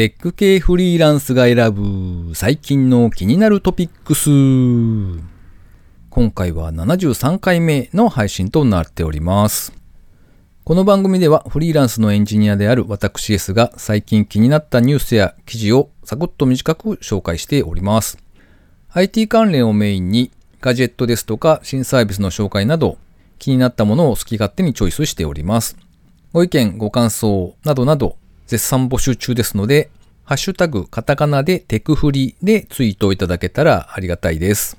テック系フリーランスが選ぶ最近の気になるトピックス。今回は73回目の配信となっております。この番組ではフリーランスのエンジニアである私 S が最近気になったニュースや記事をサクッと短く紹介しております。IT 関連をメインにガジェットですとか新サービスの紹介など気になったものを好き勝手にチョイスしております。ご意見、ご感想などなど絶賛募集中ですので、ハッシュタグカタカナでテクフリでツイートをいただけたらありがたいです。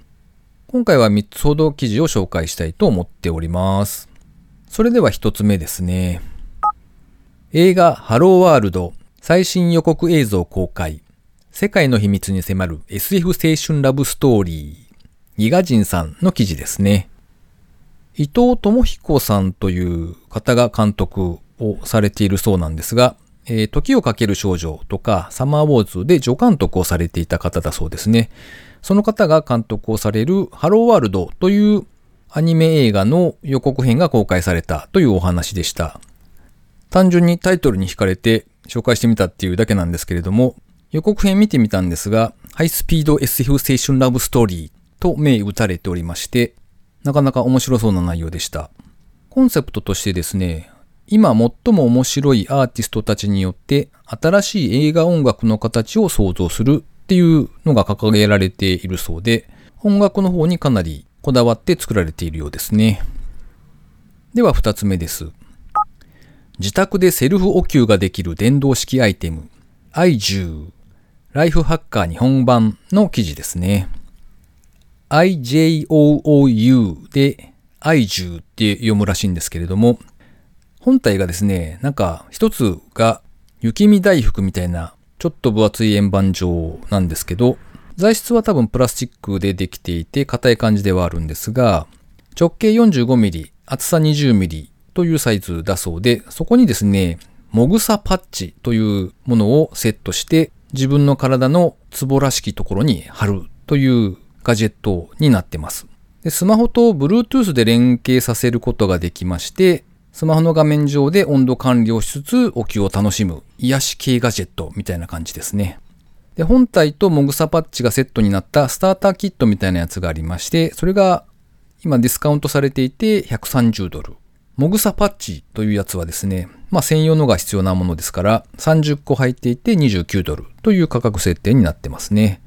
今回は3つほど記事を紹介したいと思っております。それでは1つ目ですね。映画ハローワールド最新予告映像公開。世界の秘密に迫る SF 青春ラブストーリー。ギガジンさんの記事ですね。伊藤智彦さんという方が監督をされているそうなんですが、えー時をかける少女とかサマーウォーズで助監督をされていた方だそうですね。その方が監督をされるハローワールドというアニメ映画の予告編が公開されたというお話でした。単純にタイトルに惹かれて紹介してみたっていうだけなんですけれども、予告編見てみたんですが、ハイスピード SF 青春ラブストーリーと銘打たれておりまして、なかなか面白そうな内容でした。コンセプトとしてですね、今最も面白いアーティストたちによって新しい映画音楽の形を創造するっていうのが掲げられているそうで、音楽の方にかなりこだわって作られているようですね。では二つ目です。自宅でセルフお給ができる電動式アイテム、iJU、ライフハッカー日本版の記事ですね。IJOOU で iJU って読むらしいんですけれども、本体がですね、なんか一つが雪見大福みたいなちょっと分厚い円盤状なんですけど、材質は多分プラスチックでできていて硬い感じではあるんですが、直径 45mm、厚さ 20mm というサイズだそうで、そこにですね、もぐさパッチというものをセットして自分の体のツボらしきところに貼るというガジェットになってます。でスマホと Bluetooth で連携させることができまして、スマホの画面上で温度管理をしつつお灸を楽しむ癒し系ガジェットみたいな感じですね。で、本体ともぐさパッチがセットになったスターターキットみたいなやつがありまして、それが今ディスカウントされていて130ドル。もぐさパッチというやつはですね、まあ専用のが必要なものですから30個入っていて29ドルという価格設定になってますね。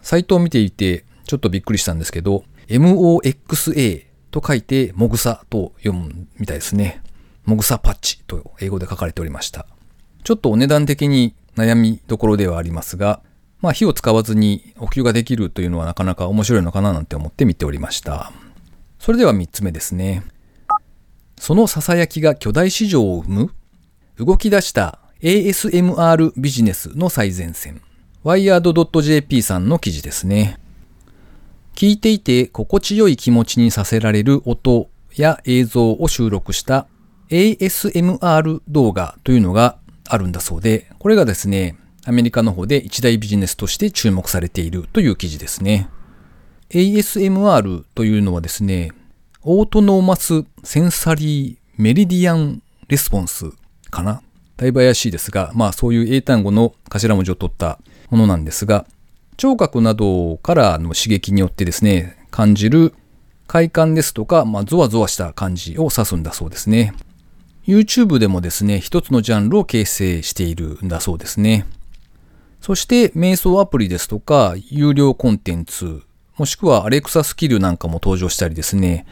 サイトを見ていてちょっとびっくりしたんですけど、MOXA と書いてもぐさと読むみたいですね。もぐさパッチと英語で書かれておりました。ちょっとお値段的に悩みどころではありますが、まあ火を使わずにお給ができるというのはなかなか面白いのかななんて思って見ておりました。それでは3つ目ですね。その囁きが巨大市場を生む動き出した ASMR ビジネスの最前線。wired.jp さんの記事ですね。聞いていて心地よい気持ちにさせられる音や映像を収録した ASMR 動画というのがあるんだそうで、これがですね、アメリカの方で一大ビジネスとして注目されているという記事ですね。ASMR というのはですね、 autonomous sensory meridian response かな？だいぶ怪しいですが、まあそういう英単語の頭文字を取ったものなんですが、聴覚などからの刺激によってですね、感じる快感ですとか、まあゾワゾワした感じを指すんだそうですね。YouTube でもですね、一つのジャンルを形成しているんだそうですね。そして、瞑想アプリですとか、有料コンテンツ、もしくは Alexa スキルなんかも登場したりですね、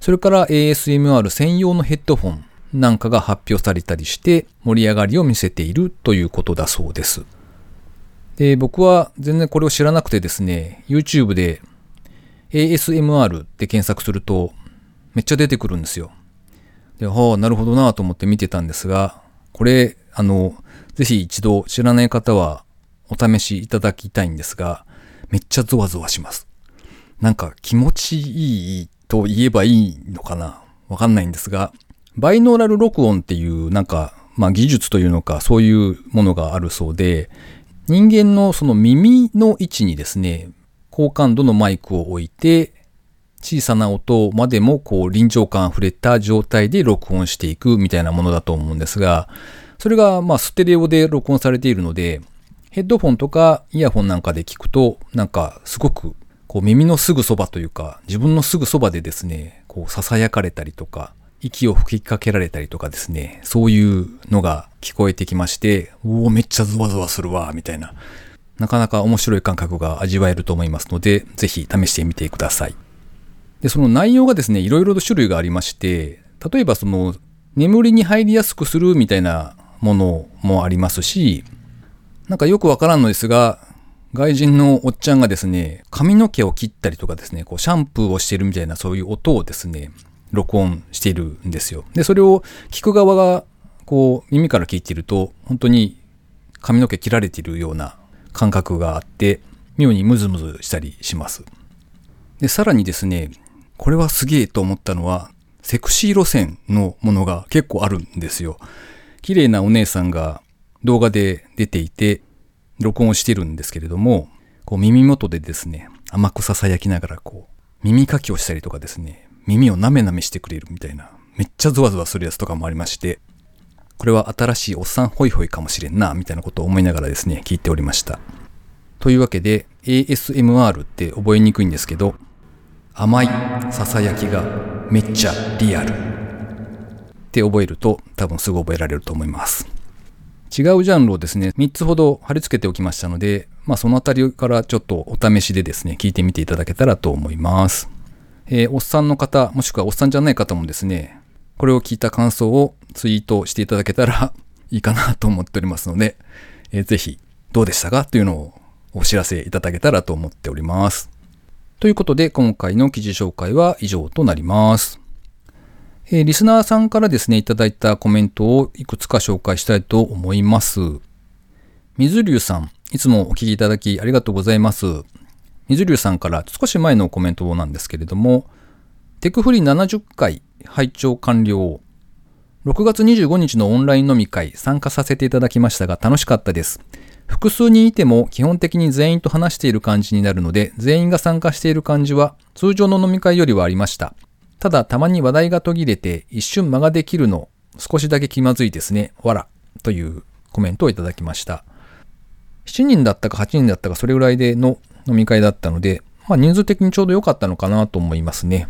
それから ASMR 専用のヘッドフォンなんかが発表されたりして盛り上がりを見せているということだそうです。で、僕は全然これを知らなくてですね、YouTube で ASMR って検索するとめっちゃ出てくるんですよ。で、はあ、なるほどなと思って見てたんですが、これ、あの、ぜひ一度知らない方はお試しいただきたいんですが、めっちゃゾワゾワします。なんか気持ちいいと言えばいいのかな？わかんないんですが、バイノーラル録音っていうなんか、まあ技術というのかそういうものがあるそうで、人間のその耳の位置にですね、高感度のマイクを置いて、小さな音までもこう臨場感溢れた状態で録音していくみたいなものだと思うんですが、それがまあステレオで録音されているので、ヘッドフォンとかイヤホンなんかで聞くと、なんかすごくこう耳のすぐそばというか、自分のすぐそばでですね、こう囁かれたりとか、息を吹きかけられたりとかですね、そういうのが聞こえてきまして、おお、めっちゃゾワゾワするわ、みたいな。なかなか面白い感覚が味わえると思いますので、ぜひ試してみてください。で、その内容がですね、いろいろと種類がありまして、例えばその、眠りに入りやすくするみたいなものもありますし、なんかよくわからんのですが、外人のおっちゃんがですね、髪の毛を切ったりとかですね、こうシャンプーをしてるみたいなそういう音をですね、録音しているんですよ。で、それを聞く側がこう耳から聞いてると、本当に髪の毛切られているような感覚があって、妙にムズムズしたりします。で、さらにですね、これはすげえと思ったのは、セクシー路線のものが結構あるんですよ。綺麗なお姉さんが動画で出ていて、録音をしてるんですけれども、こう耳元でですね、甘く囁きながらこう、耳かきをしたりとかですね、耳をなめなめしてくれるみたいな、めっちゃゾワゾワするやつとかもありまして、これは新しいおっさんホイホイかもしれんな、みたいなことを思いながらですね、聞いておりました。というわけで、ASMR って覚えにくいんですけど、甘い囁きがめっちゃリアルって覚えると多分すぐ覚えられると思います。違うジャンルをですね、3つほど貼り付けておきましたので、まあそのあたりからちょっとお試しでですね、聞いてみていただけたらと思います。えー、おっさんの方、もしくはおっさんじゃない方もですね、これを聞いた感想をツイートしていただけたら いいかなと思っておりますので、えー、ぜひどうでしたかというのをお知らせいただけたらと思っております。ということで、今回の記事紹介は以上となります。えー、リスナーさんからですね、いただいたコメントをいくつか紹介したいと思います。水流さん、いつもお聞きいただきありがとうございます。水流さんから少し前のコメントなんですけれども、テクフリ70回拝聴完了。6月25日のオンライン飲み会参加させていただきましたが楽しかったです。複数人いても基本的に全員と話している感じになるので、全員が参加している感じは通常の飲み会よりはありました。ただたまに話題が途切れて一瞬間ができるの少しだけ気まずいですね。わら。というコメントをいただきました。7人だったか8人だったかそれぐらいでの飲み会だったので、まあ人数的にちょうど良かったのかなと思いますね。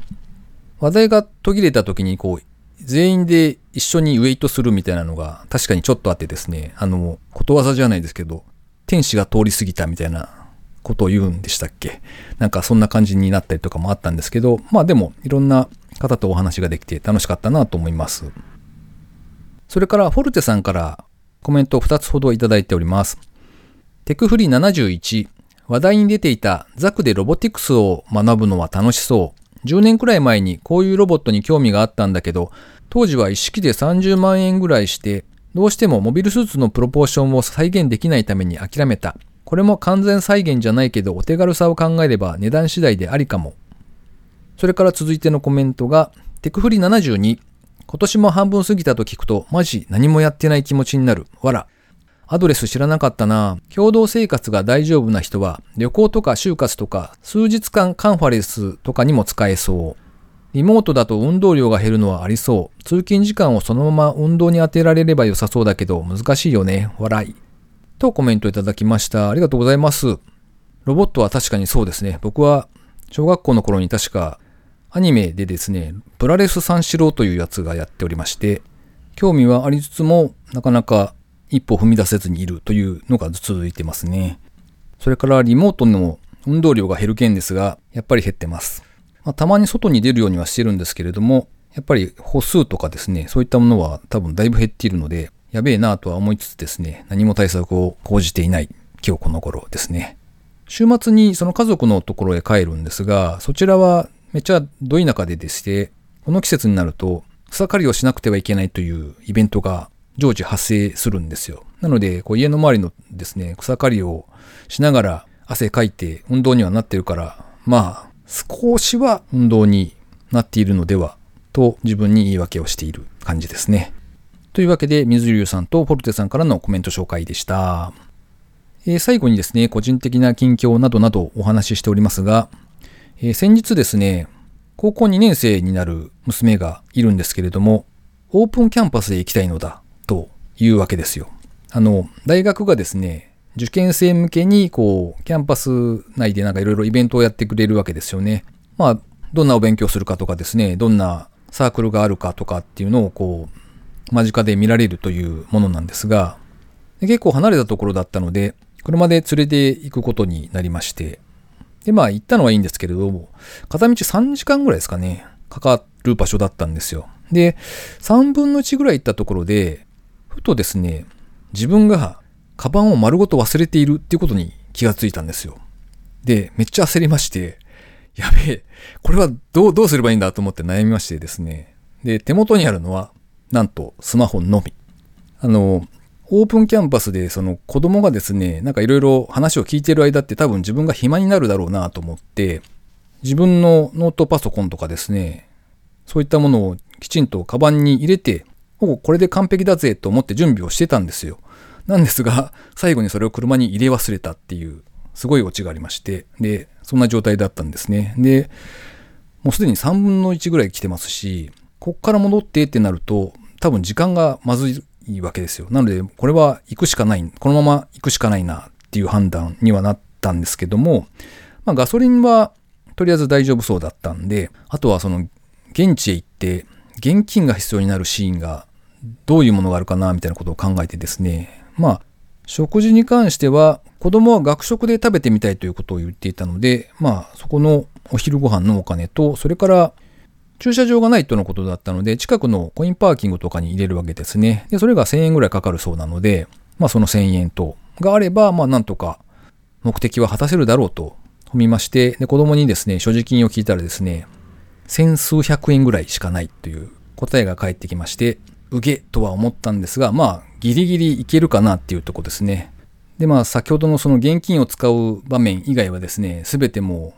話題が途切れた時にこう、全員で一緒にウェイトするみたいなのが確かにちょっとあってですね、あの、ことわざじゃないですけど、天使が通り過ぎたみたいなことを言うんでしたっけなんかそんな感じになったりとかもあったんですけど、まあでもいろんな方とお話ができて楽しかったなと思います。それからフォルテさんからコメントを2つほどいただいております。テクフリー71、話題に出ていたザクでロボティクスを学ぶのは楽しそう。10年くらい前にこういうロボットに興味があったんだけど、当時は一式で30万円ぐらいして、どうしてもモビルスーツのプロポーションを再現できないために諦めた。これも完全再現じゃないけどお手軽さを考えれば値段次第でありかも。それから続いてのコメントが、テクフリ72。今年も半分過ぎたと聞くと、マジ何もやってない気持ちになる。わら。アドレス知らなかったな。共同生活が大丈夫な人は、旅行とか就活とか、数日間カンファレンスとかにも使えそう。リモートだと運動量が減るのはありそう。通勤時間をそのまま運動に当てられれば良さそうだけど、難しいよね。笑い。とコメントいただきました。ありがとうございます。ロボットは確かにそうですね。僕は小学校の頃に確かアニメでですね、プラレス三四郎というやつがやっておりまして、興味はありつつも、なかなか一歩踏み出せずにいるというのが続いてますね。それからリモートの運動量が減る件ですが、やっぱり減ってます。まあ、たまに外に出るようにはしてるんですけれども、やっぱり歩数とかですね、そういったものは多分だいぶ減っているので、やべえなとは思いつつですね、何も対策を講じていない今日この頃ですね。週末にその家族のところへ帰るんですが、そちらはめっちゃど田舎ででして、この季節になると草刈りをしなくてはいけないというイベントが常時発生するんですよ。なので、こう家の周りのですね、草刈りをしながら汗かいて運動にはなってるから、まあ、少しは運動になっているのではと自分に言い訳をしている感じですね。というわけで、水流さんとポルテさんからのコメント紹介でした。えー、最後にですね、個人的な近況などなどお話ししておりますが、えー、先日ですね、高校2年生になる娘がいるんですけれども、オープンキャンパスへ行きたいのだいうわけですよ。あの、大学がですね、受験生向けに、こう、キャンパス内でなんかいろいろイベントをやってくれるわけですよね。まあ、どんなお勉強するかとかですね、どんなサークルがあるかとかっていうのをこう、間近で見られるというものなんですが、結構離れたところだったので、車で連れて行くことになりまして、で、まあ行ったのはいいんですけれども、片道3時間ぐらいですかね、かかる場所だったんですよ。で、3分の1ぐらい行ったところで、ふとですね、自分がカバンを丸ごと忘れているっていうことに気がついたんですよ。で、めっちゃ焦りまして、やべえ、これはどう、どうすればいいんだと思って悩みましてですね。で、手元にあるのは、なんとスマホのみ。あの、オープンキャンパスでその子供がですね、なんかいろいろ話を聞いてる間って多分自分が暇になるだろうなと思って、自分のノートパソコンとかですね、そういったものをきちんとカバンに入れて、ここれで完璧だぜと思って準備をしてたんですよ。なんですが、最後にそれを車に入れ忘れたっていう、すごいオチがありまして、で、そんな状態だったんですね。で、もうすでに3分の1ぐらい来てますし、こっから戻ってってなると、多分時間がまずいわけですよ。なので、これは行くしかない、このまま行くしかないなっていう判断にはなったんですけども、まあガソリンはとりあえず大丈夫そうだったんで、あとはその現地へ行って現金が必要になるシーンがどういうものがあるかなみたいなことを考えてですね、まあ食事に関しては子供は学食で食べてみたいということを言っていたので、まあそこのお昼ご飯のお金と、それから駐車場がないとのことだったので、近くのコインパーキングとかに入れるわけですね。で、それが1000円ぐらいかかるそうなので、まあその1000円と、があれば、まあなんとか目的は果たせるだろうと踏みまして、で、子供にですね、所持金を聞いたらですね、千数百円ぐらいしかないという答えが返ってきまして、うげとは思ったんですが、まあ、ギリギリいけるかなっていうとこですね。で、まあ、先ほどのその現金を使う場面以外はですね、すべても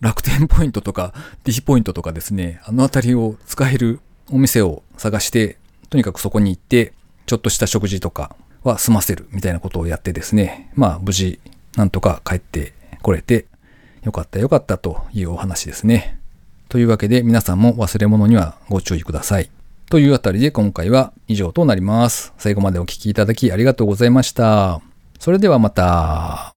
う楽天ポイントとか D ポイントとかですね、あのあたりを使えるお店を探して、とにかくそこに行って、ちょっとした食事とかは済ませるみたいなことをやってですね、まあ無事なんとか帰ってこれて、よかったよかったというお話ですね。というわけで皆さんも忘れ物にはご注意ください。というあたりで今回は以上となります。最後までお聴きいただきありがとうございました。それではまた。